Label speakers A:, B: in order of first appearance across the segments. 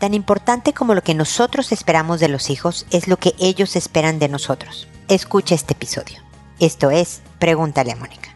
A: Tan importante como lo que nosotros esperamos de los hijos es lo que ellos esperan de nosotros. Escucha este episodio. Esto es Pregúntale a Mónica.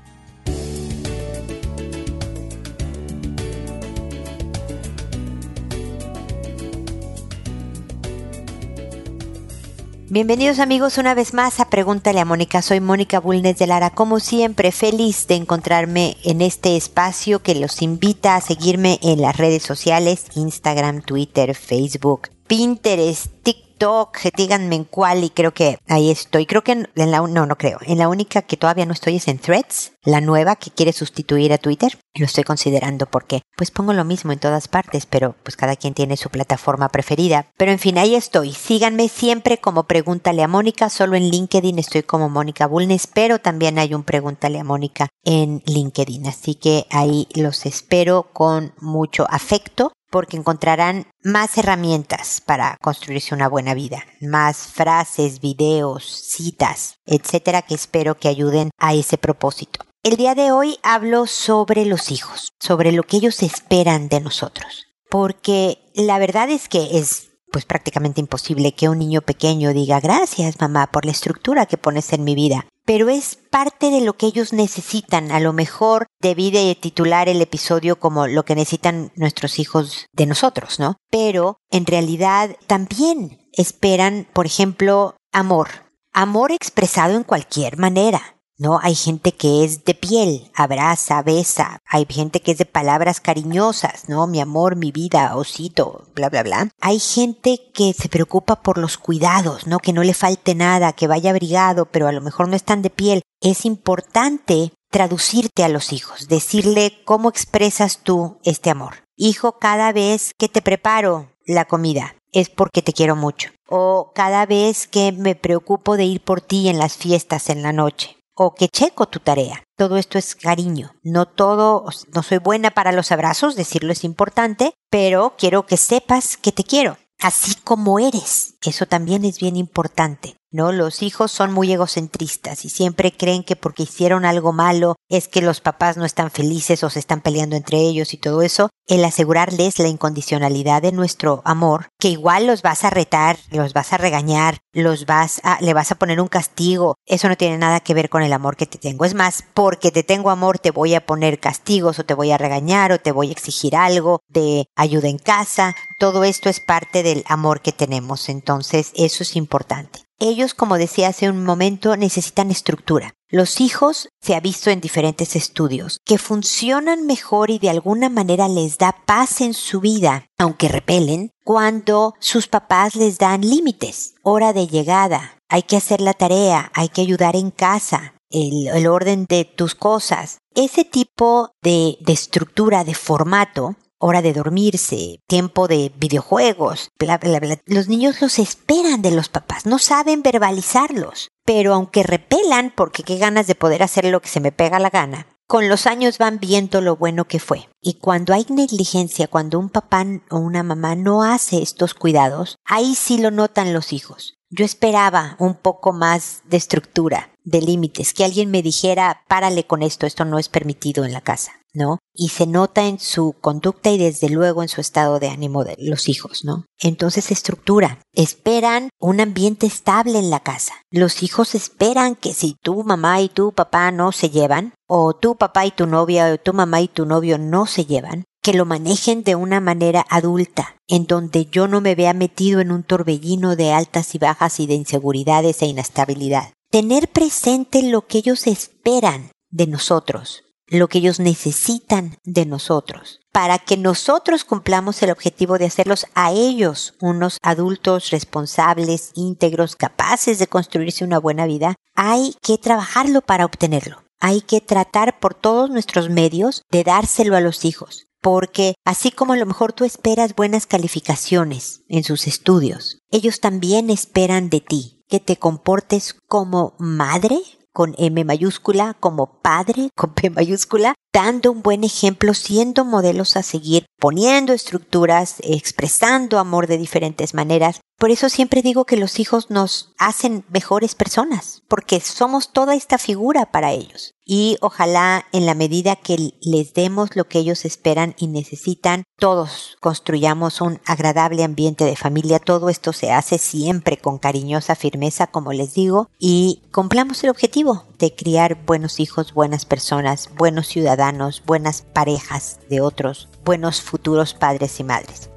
A: Bienvenidos amigos una vez más a Pregúntale a Mónica. Soy Mónica Bulnes de Lara. Como siempre, feliz de encontrarme en este espacio que los invita a seguirme en las redes sociales, Instagram, Twitter, Facebook, Pinterest, TikTok TikTok, díganme en cuál y creo que ahí estoy. Creo que en, la, no, no creo. En la única que todavía no estoy es en Threads, la nueva que quiere sustituir a Twitter. Lo estoy considerando porque pues pongo lo mismo en todas partes, pero pues cada quien tiene su plataforma preferida. Pero en fin, ahí estoy. Síganme siempre como Pregúntale a Mónica. Solo en LinkedIn estoy como Mónica Bulnes, pero también hay un Pregúntale a Mónica en LinkedIn. Así que ahí los espero con mucho afecto porque encontrarán más herramientas para construirse una buena vida, más frases, videos, citas, etcétera, que espero que ayuden a ese propósito. El día de hoy hablo sobre los hijos, sobre lo que ellos esperan de nosotros, porque la verdad es que es pues prácticamente imposible que un niño pequeño diga gracias mamá por la estructura que pones en mi vida pero es parte de lo que ellos necesitan. A lo mejor debí de titular el episodio como lo que necesitan nuestros hijos de nosotros, ¿no? Pero en realidad también esperan, por ejemplo, amor. Amor expresado en cualquier manera. ¿No? Hay gente que es de piel, abraza, besa, hay gente que es de palabras cariñosas, ¿no? Mi amor, mi vida, osito, bla, bla, bla. Hay gente que se preocupa por los cuidados, ¿no? Que no le falte nada, que vaya abrigado, pero a lo mejor no están de piel. Es importante traducirte a los hijos, decirle cómo expresas tú este amor. Hijo, cada vez que te preparo la comida, es porque te quiero mucho. O cada vez que me preocupo de ir por ti en las fiestas en la noche o que checo tu tarea. Todo esto es cariño. No todo, no soy buena para los abrazos, decirlo es importante, pero quiero que sepas que te quiero, así como eres. Eso también es bien importante. ¿no? Los hijos son muy egocentristas y siempre creen que porque hicieron algo malo es que los papás no están felices o se están peleando entre ellos y todo eso. El asegurarles la incondicionalidad de nuestro amor, que igual los vas a retar, los vas a regañar, los vas a, le vas a poner un castigo, eso no tiene nada que ver con el amor que te tengo. Es más, porque te tengo amor te voy a poner castigos o te voy a regañar o te voy a exigir algo de ayuda en casa. Todo esto es parte del amor que tenemos. Entonces, eso es importante. Ellos, como decía hace un momento, necesitan estructura. Los hijos, se ha visto en diferentes estudios, que funcionan mejor y de alguna manera les da paz en su vida, aunque repelen, cuando sus papás les dan límites, hora de llegada, hay que hacer la tarea, hay que ayudar en casa, el, orden de tus cosas. Ese tipo de, estructura, de formato, hora de dormirse, tiempo de videojuegos, bla, bla, bla. Los niños los esperan de los papás, no saben verbalizarlos. Pero aunque repelan, porque qué ganas de poder hacer lo que se me pega la gana, con los años van viendo lo bueno que fue. Y cuando hay negligencia, cuando un papá o una mamá no hace estos cuidados, ahí sí lo notan los hijos. Yo esperaba un poco más de estructura, de límites, que alguien me dijera, párale con esto, esto no es permitido en la casa. ¿no? Y se nota en su conducta y desde luego en su estado de ánimo de los hijos, ¿no? Entonces estructura. Esperan un ambiente estable en la casa. Los hijos esperan que si tu mamá y tu papá no se llevan, o tu papá y tu novia, o tu mamá y tu novio no se llevan, que lo manejen de una manera adulta, en donde yo no me vea metido en un torbellino de altas y bajas y de inseguridades e inestabilidad. Tener presente lo que ellos esperan de nosotros, lo que ellos necesitan de nosotros, para que nosotros cumplamos el objetivo de hacerlos a ellos unos adultos responsables, íntegros, capaces de construirse una buena vida, hay que trabajarlo para obtenerlo. Hay que tratar por todos nuestros medios de dárselo a los hijos, porque así como a lo mejor tú esperas buenas calificaciones en sus estudios, ellos también esperan de ti que te comportes como madre, con M mayúscula, como padre con P mayúscula, dando un buen ejemplo, siendo modelos a seguir, poniendo estructuras, expresando amor de diferentes maneras, por eso siempre digo que los hijos nos hacen mejores personas, porque somos toda esta figura para ellos. Y ojalá en la medida que les demos lo que ellos esperan y necesitan, todos construyamos un agradable ambiente de familia. Todo esto se hace siempre con cariñosa firmeza, como les digo, y cumplamos el objetivo de criar buenos hijos, buenas personas, buenos ciudadanos, buenas parejas de otros, buenos futuros padres y madres.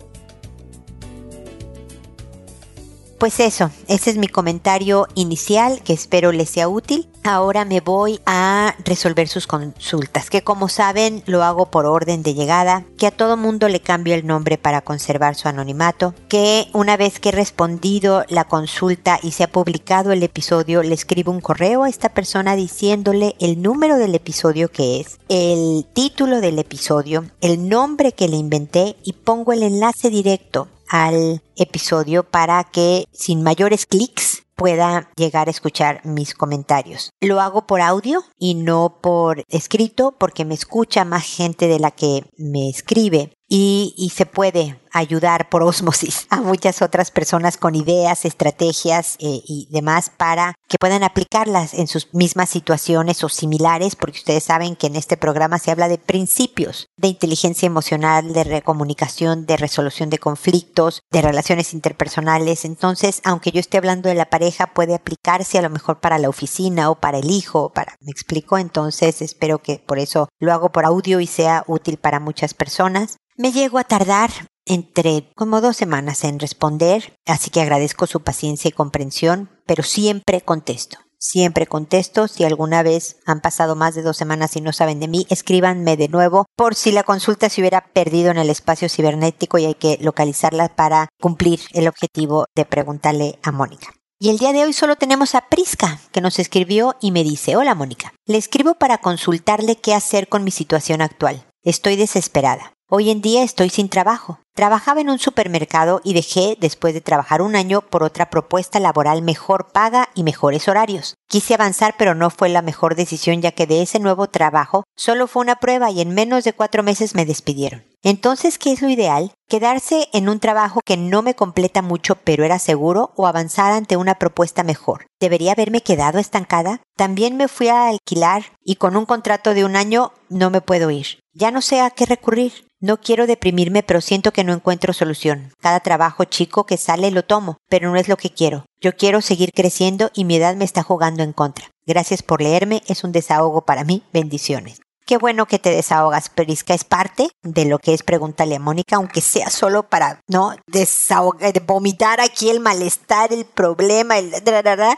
A: Pues eso, ese es mi comentario inicial que espero les sea útil. Ahora me voy a resolver sus consultas, que como saben lo hago por orden de llegada, que a todo mundo le cambio el nombre para conservar su anonimato, que una vez que he respondido la consulta y se ha publicado el episodio, le escribo un correo a esta persona diciéndole el número del episodio que es, el título del episodio, el nombre que le inventé y pongo el enlace directo al episodio para que sin mayores clics pueda llegar a escuchar mis comentarios. Lo hago por audio y no por escrito porque me escucha más gente de la que me escribe y, se puede ayudar por osmosis a muchas otras personas con ideas, estrategias eh, y demás para que puedan aplicarlas en sus mismas situaciones o similares, porque ustedes saben que en este programa se habla de principios de inteligencia emocional, de recomunicación, de resolución de conflictos, de relaciones interpersonales. Entonces, aunque yo esté hablando de la pareja, puede aplicarse a lo mejor para la oficina o para el hijo, para, me explico, entonces espero que por eso lo hago por audio y sea útil para muchas personas. Me llego a tardar entre como dos semanas en responder, así que agradezco su paciencia y comprensión, pero siempre contesto. Siempre contesto. Si alguna vez han pasado más de dos semanas y no saben de mí, escríbanme de nuevo por si la consulta se hubiera perdido en el espacio cibernético y hay que localizarla para cumplir el objetivo de preguntarle a Mónica. Y el día de hoy solo tenemos a Prisca, que nos escribió y me dice, hola Mónica, le escribo para consultarle qué hacer con mi situación actual. Estoy desesperada. Hoy en día estoy sin trabajo. Trabajaba en un supermercado y dejé, después de trabajar un año, por otra propuesta laboral mejor paga y mejores horarios. Quise avanzar, pero no fue la mejor decisión ya que de ese nuevo trabajo solo fue una prueba y en menos de cuatro meses me despidieron. Entonces, ¿qué es lo ideal? Quedarse en un trabajo que no me completa mucho pero era seguro o avanzar ante una propuesta mejor. ¿Debería haberme quedado estancada? También me fui a alquilar y con un contrato de un año no me puedo ir. Ya no sé a qué recurrir. No quiero deprimirme, pero siento que no encuentro solución. Cada trabajo chico que sale lo tomo, pero no es lo que quiero. Yo quiero seguir creciendo y mi edad me está jugando en contra. Gracias por leerme, es un desahogo para mí. Bendiciones. Qué bueno que te desahogas, Perisca. Es parte de lo que es Pregúntale a Mónica, aunque sea solo para, ¿no? Desahogar, vomitar aquí el malestar, el problema, el...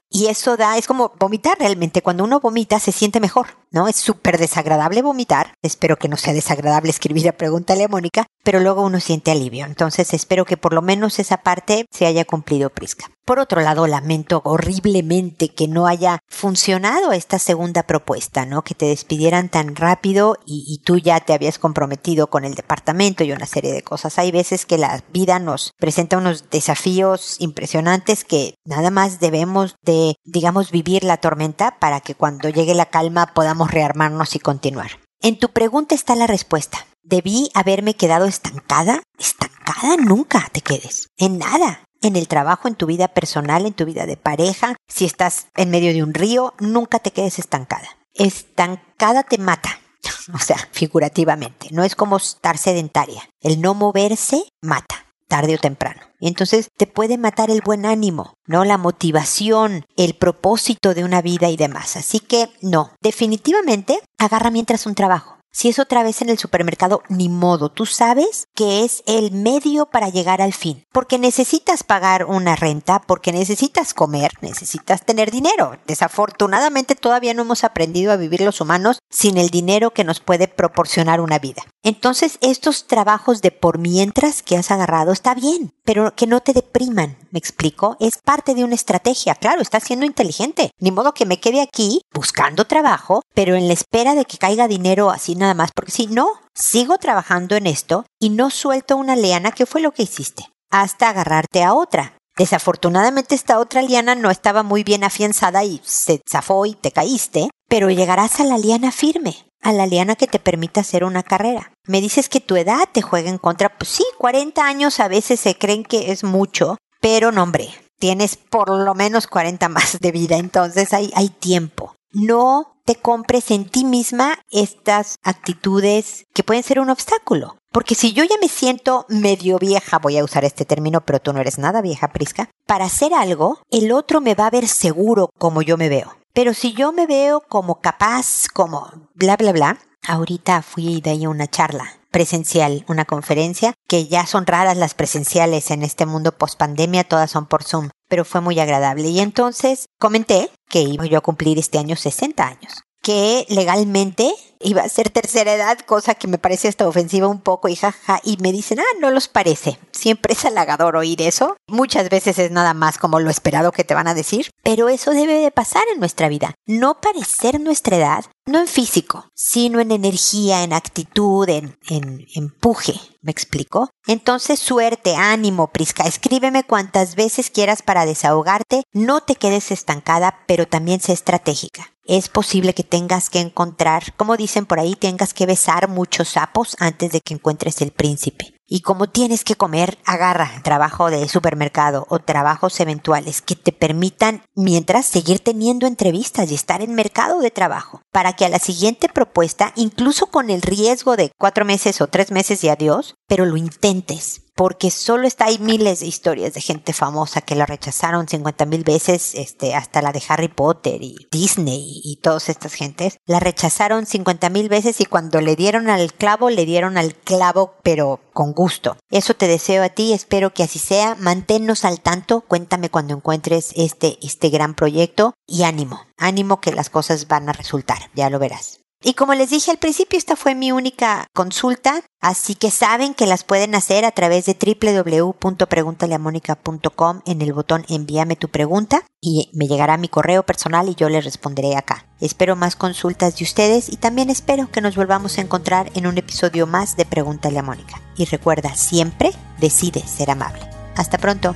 A: Y eso da, es como vomitar realmente. Cuando uno vomita se siente mejor, ¿no? Es súper desagradable vomitar. Espero que no sea desagradable escribir a Pregúntale a Mónica, pero luego uno siente alivio. Entonces espero que por lo menos esa parte se haya cumplido, Prisca. Por otro lado, lamento horriblemente que no haya funcionado esta segunda propuesta, ¿no? Que te despidieran tan rápido y, y, tú ya te habías comprometido con el departamento y una serie de cosas. Hay veces que la vida nos presenta unos desafíos impresionantes que nada más debemos de, digamos, vivir la tormenta para que cuando llegue la calma podamos rearmarnos y continuar. En tu pregunta está la respuesta. ¿Debí haberme quedado estancada? Estancada nunca te quedes. En nada en el trabajo, en tu vida personal, en tu vida de pareja, si estás en medio de un río, nunca te quedes estancada. Estancada te mata. O sea, figurativamente. No es como estar sedentaria. El no moverse mata, tarde o temprano. Y entonces te puede matar el buen ánimo, ¿no? La motivación, el propósito de una vida y demás. Así que no, definitivamente agarra mientras un trabajo. Si es otra vez en el supermercado, ni modo. Tú sabes que es el medio para llegar al fin. Porque necesitas pagar una renta, porque necesitas comer, necesitas tener dinero. Desafortunadamente todavía no hemos aprendido a vivir los humanos sin el dinero que nos puede proporcionar una vida. Entonces, estos trabajos de por mientras que has agarrado está bien, pero que no te depriman, ¿me explico? Es parte de una estrategia, claro, estás siendo inteligente. Ni modo que me quede aquí buscando trabajo, pero en la espera de que caiga dinero así nada más, porque si no, sigo trabajando en esto y no suelto una liana, que fue lo que hiciste, hasta agarrarte a otra. Desafortunadamente esta otra liana no estaba muy bien afianzada y se zafó y te caíste, pero llegarás a la liana firme, a la liana que te permita hacer una carrera. Me dices que tu edad te juega en contra. Pues sí, 40 años a veces se creen que es mucho, pero no, hombre, tienes por lo menos 40 más de vida, entonces hay, hay tiempo. No te compres en ti misma estas actitudes que pueden ser un obstáculo. Porque si yo ya me siento medio vieja, voy a usar este término, pero tú no eres nada vieja, Prisca, para hacer algo, el otro me va a ver seguro como yo me veo. Pero si yo me veo como capaz, como bla, bla, bla, ahorita fui de ahí a una charla presencial, una conferencia, que ya son raras las presenciales en este mundo post pandemia, todas son por Zoom, pero fue muy agradable. Y entonces comenté que iba yo a cumplir este año 60 años, que legalmente iba a ser tercera edad, cosa que me parece hasta ofensiva un poco y jaja, y me dicen, ah, no los parece. Siempre es halagador oír eso. Muchas veces es nada más como lo esperado que te van a decir, pero eso debe de pasar en nuestra vida. No parecer nuestra edad, no en físico, sino en energía, en actitud, en, en empuje. ¿Me explico? Entonces, suerte, ánimo, Prisca. Escríbeme cuantas veces quieras para desahogarte. No te quedes estancada, pero también sé estratégica. Es posible que tengas que encontrar, como dicen por ahí, tengas que besar muchos sapos antes de que encuentres el príncipe. Y como tienes que comer, agarra trabajo de supermercado o trabajos eventuales que te permitan mientras seguir teniendo entrevistas y estar en mercado de trabajo. Para que a la siguiente propuesta, incluso con el riesgo de cuatro meses o tres meses y adiós, pero lo intentes porque solo está hay miles de historias de gente famosa que la rechazaron 50 mil veces, este, hasta la de Harry Potter y Disney y todas estas gentes, la rechazaron 50 mil veces y cuando le dieron al clavo, le dieron al clavo, pero con gusto. Eso te deseo a ti, espero que así sea, manténnos al tanto, cuéntame cuando encuentres este, este gran proyecto y ánimo, ánimo que las cosas van a resultar, ya lo verás. Y como les dije al principio, esta fue mi única consulta, así que saben que las pueden hacer a través de www.preguntaleamónica.com en el botón envíame tu pregunta y me llegará mi correo personal y yo les responderé acá. Espero más consultas de ustedes y también espero que nos volvamos a encontrar en un episodio más de Pregúntale a Mónica. Y recuerda, siempre decide ser amable. Hasta pronto.